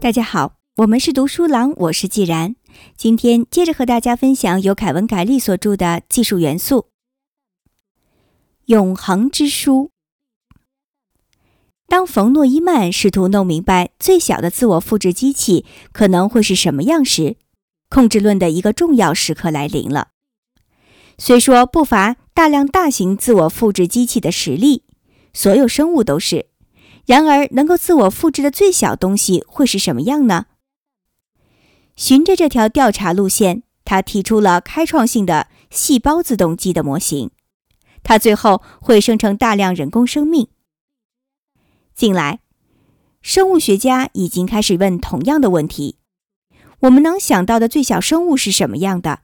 大家好，我们是读书郎，我是既然。今天接着和大家分享由凯文·凯利所著的《技术元素：永恒之书》。当冯诺依曼试图弄明白最小的自我复制机器可能会是什么样时，控制论的一个重要时刻来临了。虽说不乏大量大型自我复制机器的实例，所有生物都是，然而能够自我复制的最小东西会是什么样呢？循着这条调查路线，他提出了开创性的细胞自动机的模型。它最后会生成大量人工生命。近来，生物学家已经开始问同样的问题：我们能想到的最小生物是什么样的？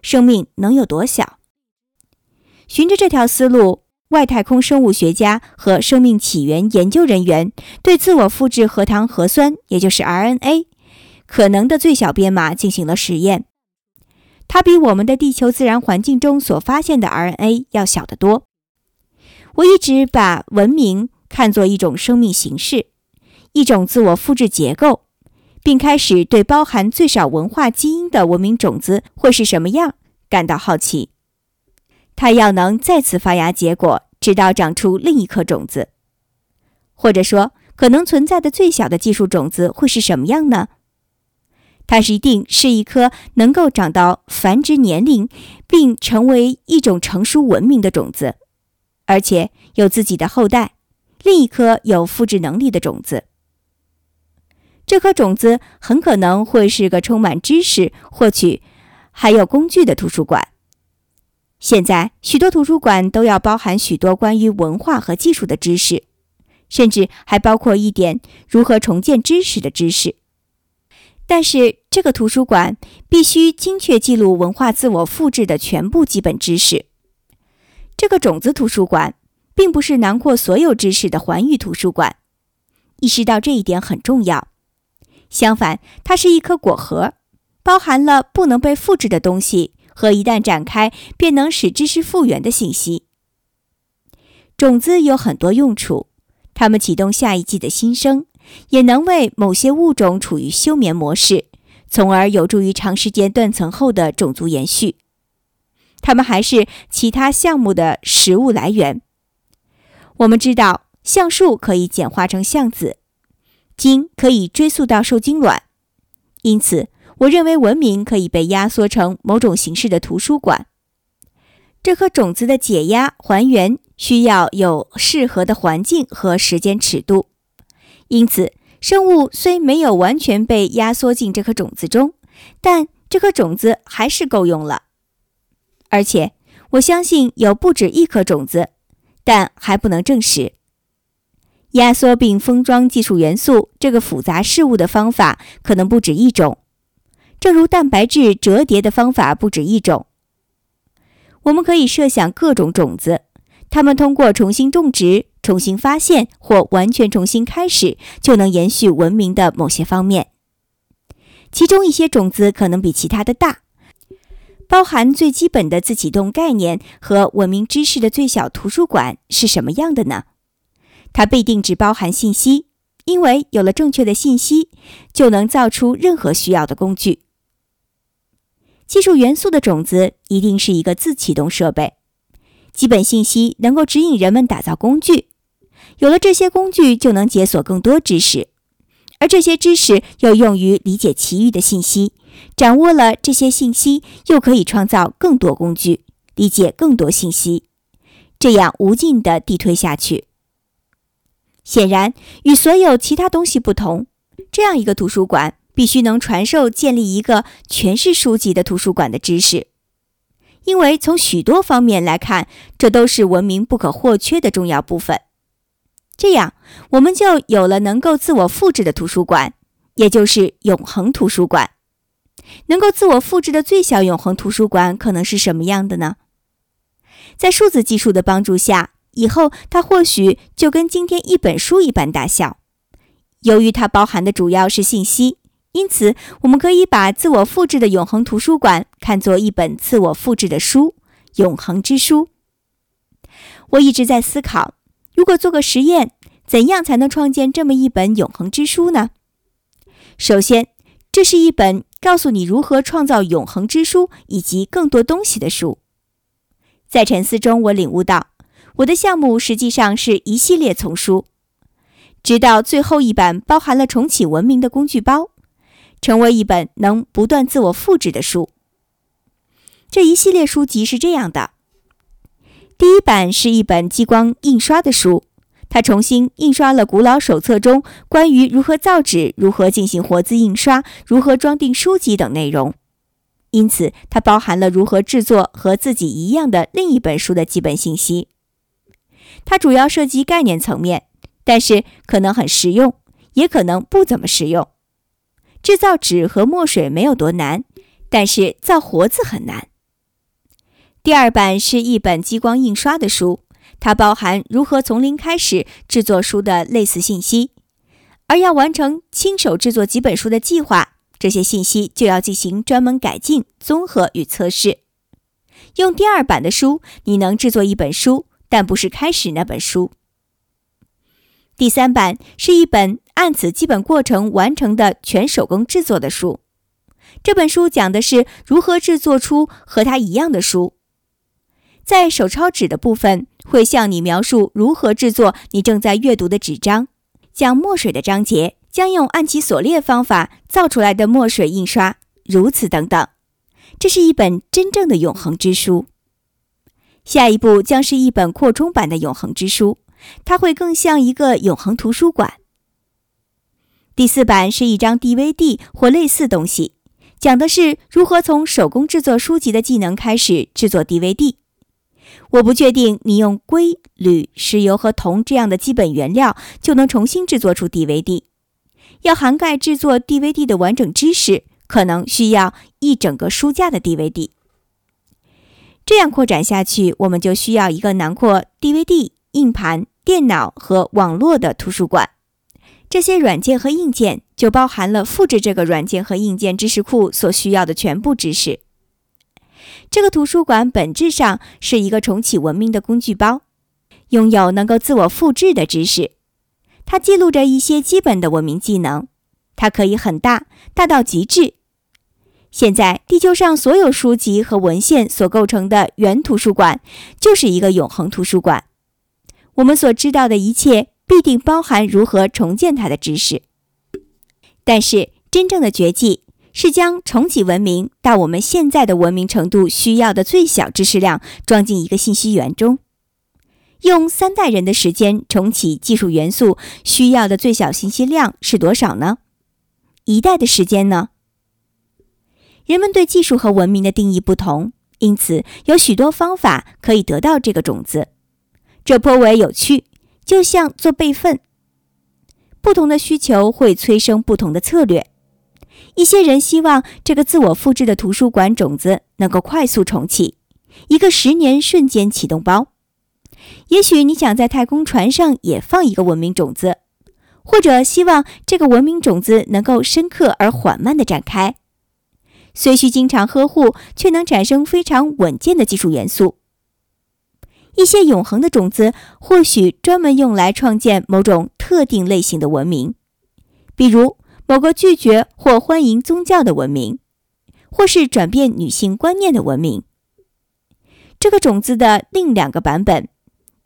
生命能有多小？循着这条思路，外太空生物学家和生命起源研究人员对自我复制核糖核酸，也就是 RNA。可能的最小编码进行了实验，它比我们的地球自然环境中所发现的 RNA 要小得多。我一直把文明看作一种生命形式，一种自我复制结构，并开始对包含最少文化基因的文明种子会是什么样感到好奇。它要能再次发芽结果，直到长出另一颗种子，或者说，可能存在的最小的技术种子会是什么样呢？它是一定是一颗能够长到繁殖年龄，并成为一种成熟文明的种子，而且有自己的后代。另一颗有复制能力的种子，这颗种子很可能会是个充满知识、获取还有工具的图书馆。现在许多图书馆都要包含许多关于文化和技术的知识，甚至还包括一点如何重建知识的知识。但是，这个图书馆必须精确记录文化自我复制的全部基本知识。这个种子图书馆并不是囊括所有知识的环宇图书馆，意识到这一点很重要。相反，它是一颗果核，包含了不能被复制的东西和一旦展开便能使知识复原的信息。种子有很多用处，它们启动下一季的新生。也能为某些物种处于休眠模式，从而有助于长时间断层后的种族延续。它们还是其他项目的食物来源。我们知道，橡树可以简化成橡子，茎可以追溯到受精卵。因此，我认为文明可以被压缩成某种形式的图书馆。这颗种子的解压还原需要有适合的环境和时间尺度。因此，生物虽没有完全被压缩进这颗种子中，但这颗种子还是够用了。而且，我相信有不止一颗种子，但还不能证实。压缩并封装技术元素这个复杂事物的方法可能不止一种，正如蛋白质折叠的方法不止一种。我们可以设想各种种子，它们通过重新种植。重新发现或完全重新开始，就能延续文明的某些方面。其中一些种子可能比其他的大。包含最基本的自启动概念和文明知识的最小图书馆是什么样的呢？它必定只包含信息，因为有了正确的信息，就能造出任何需要的工具。技术元素的种子一定是一个自启动设备，基本信息能够指引人们打造工具。有了这些工具，就能解锁更多知识，而这些知识又用于理解其余的信息。掌握了这些信息，又可以创造更多工具，理解更多信息，这样无尽的递推下去。显然，与所有其他东西不同，这样一个图书馆必须能传授建立一个全是书籍的图书馆的知识，因为从许多方面来看，这都是文明不可或缺的重要部分。这样，我们就有了能够自我复制的图书馆，也就是永恒图书馆。能够自我复制的最小永恒图书馆可能是什么样的呢？在数字技术的帮助下，以后它或许就跟今天一本书一般大小。由于它包含的主要是信息，因此我们可以把自我复制的永恒图书馆看作一本自我复制的书——永恒之书。我一直在思考。如果做个实验，怎样才能创建这么一本永恒之书呢？首先，这是一本告诉你如何创造永恒之书以及更多东西的书。在沉思中，我领悟到，我的项目实际上是一系列丛书，直到最后一版包含了重启文明的工具包，成为一本能不断自我复制的书。这一系列书籍是这样的：第一版是一本激光印刷的书。它重新印刷了古老手册中关于如何造纸、如何进行活字印刷、如何装订书籍等内容，因此它包含了如何制作和自己一样的另一本书的基本信息。它主要涉及概念层面，但是可能很实用，也可能不怎么实用。制造纸和墨水没有多难，但是造活字很难。第二版是一本激光印刷的书。它包含如何从零开始制作书的类似信息，而要完成亲手制作几本书的计划，这些信息就要进行专门改进、综合与测试。用第二版的书，你能制作一本书，但不是开始那本书。第三版是一本按此基本过程完成的全手工制作的书，这本书讲的是如何制作出和它一样的书。在手抄纸的部分，会向你描述如何制作你正在阅读的纸张；讲墨水的章节将用按其所列方法造出来的墨水印刷，如此等等。这是一本真正的永恒之书。下一步将是一本扩充版的永恒之书，它会更像一个永恒图书馆。第四版是一张 DVD 或类似东西，讲的是如何从手工制作书籍的技能开始制作 DVD。我不确定你用硅、铝、石油和铜这样的基本原料就能重新制作出 DVD。要涵盖制作 DVD 的完整知识，可能需要一整个书架的 DVD。这样扩展下去，我们就需要一个囊括 DVD、硬盘、电脑和网络的图书馆。这些软件和硬件就包含了复制这个软件和硬件知识库所需要的全部知识。这个图书馆本质上是一个重启文明的工具包，拥有能够自我复制的知识。它记录着一些基本的文明技能。它可以很大，大到极致。现在，地球上所有书籍和文献所构成的原图书馆，就是一个永恒图书馆。我们所知道的一切必定包含如何重建它的知识。但是，真正的绝技。是将重启文明到我们现在的文明程度需要的最小知识量装进一个信息源中。用三代人的时间重启技术元素需要的最小信息量是多少呢？一代的时间呢？人们对技术和文明的定义不同，因此有许多方法可以得到这个种子。这颇为有趣，就像做备份。不同的需求会催生不同的策略。一些人希望这个自我复制的图书馆种子能够快速重启，一个十年瞬间启动包。也许你想在太空船上也放一个文明种子，或者希望这个文明种子能够深刻而缓慢地展开，虽需经常呵护，却能产生非常稳健的技术元素。一些永恒的种子或许专门用来创建某种特定类型的文明，比如。某个拒绝或欢迎宗教的文明，或是转变女性观念的文明。这个种子的另两个版本，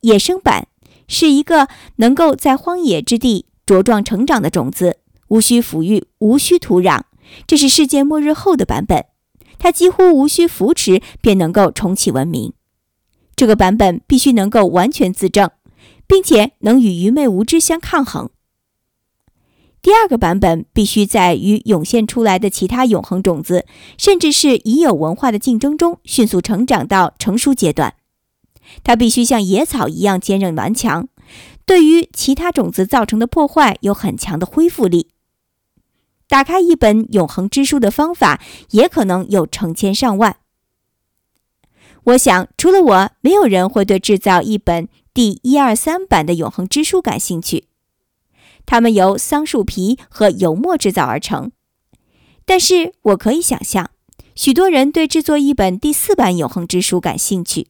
野生版是一个能够在荒野之地茁壮成长的种子，无需抚育，无需土壤。这是世界末日后的版本，它几乎无需扶持便能够重启文明。这个版本必须能够完全自证，并且能与愚昧无知相抗衡。第二个版本必须在与涌现出来的其他永恒种子，甚至是已有文化的竞争中迅速成长到成熟阶段。它必须像野草一样坚韧顽强，对于其他种子造成的破坏有很强的恢复力。打开一本永恒之书的方法也可能有成千上万。我想，除了我，没有人会对制造一本第一二三版的永恒之书感兴趣。它们由桑树皮和油墨制造而成，但是我可以想象，许多人对制作一本第四版永恒之书感兴趣。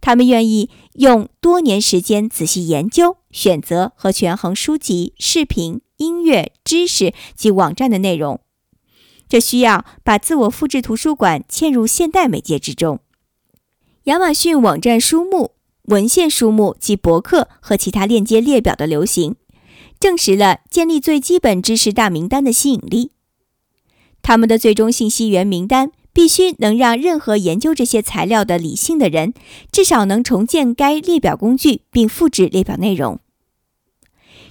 他们愿意用多年时间仔细研究、选择和权衡书籍、视频、音乐、知识及网站的内容。这需要把自我复制图书馆嵌入现代媒介之中。亚马逊网站书目、文献书目及博客和其他链接列表的流行，证实了建立最基本知识大名单的吸引力。他们的最终信息源名单必须能让任何研究这些材料的理性的人，至少能重建该列表工具并复制列表内容。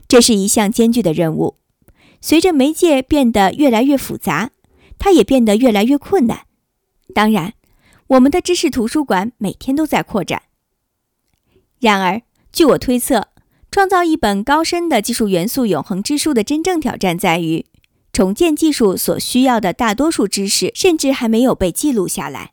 这是一项艰巨的任务。随着媒介变得越来越复杂。它也变得越来越困难。当然，我们的知识图书馆每天都在扩展。然而，据我推测，创造一本高深的技术元素永恒之书的真正挑战在于，重建技术所需要的大多数知识甚至还没有被记录下来。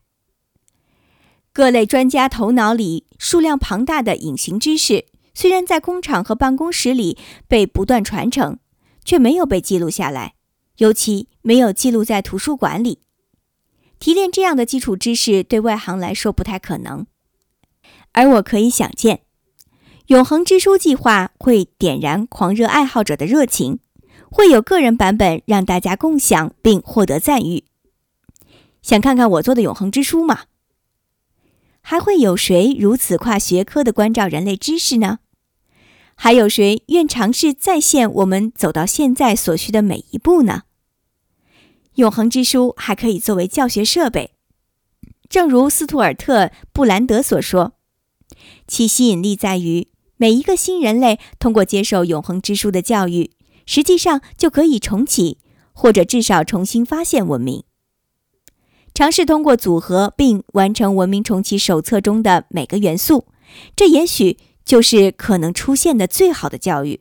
各类专家头脑里数量庞大的隐形知识，虽然在工厂和办公室里被不断传承，却没有被记录下来。尤其没有记录在图书馆里。提炼这样的基础知识对外行来说不太可能，而我可以想见，永恒之书计划会点燃狂热爱好者的热情，会有个人版本让大家共享并获得赞誉。想看看我做的永恒之书吗？还会有谁如此跨学科的关照人类知识呢？还有谁愿尝试再现我们走到现在所需的每一步呢？永恒之书还可以作为教学设备，正如斯图尔特·布兰德所说，其吸引力在于每一个新人类通过接受永恒之书的教育，实际上就可以重启或者至少重新发现文明。尝试通过组合并完成文明重启手册中的每个元素，这也许。就是可能出现的最好的教育。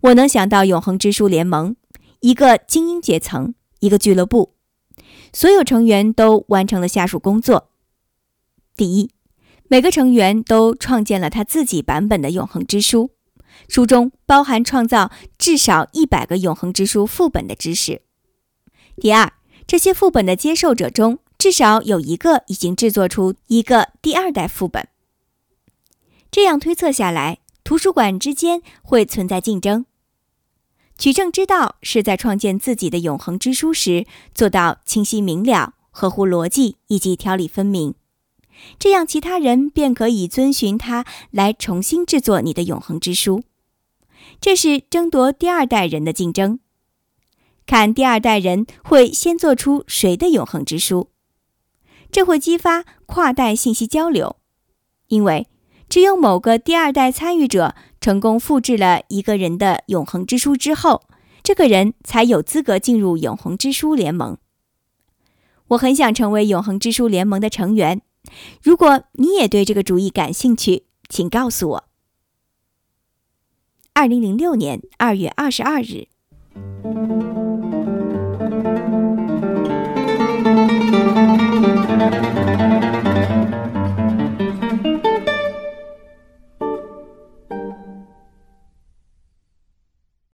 我能想到永恒之书联盟，一个精英阶层，一个俱乐部，所有成员都完成了下属工作。第一，每个成员都创建了他自己版本的永恒之书，书中包含创造至少一百个永恒之书副本的知识。第二，这些副本的接受者中，至少有一个已经制作出一个第二代副本。这样推测下来，图书馆之间会存在竞争。取证之道是在创建自己的永恒之书时，做到清晰明了、合乎逻辑以及条理分明，这样其他人便可以遵循它来重新制作你的永恒之书。这是争夺第二代人的竞争，看第二代人会先做出谁的永恒之书。这会激发跨代信息交流，因为。只有某个第二代参与者成功复制了一个人的永恒之书之后，这个人才有资格进入永恒之书联盟。我很想成为永恒之书联盟的成员。如果你也对这个主意感兴趣，请告诉我。二零零六年二月二十二日。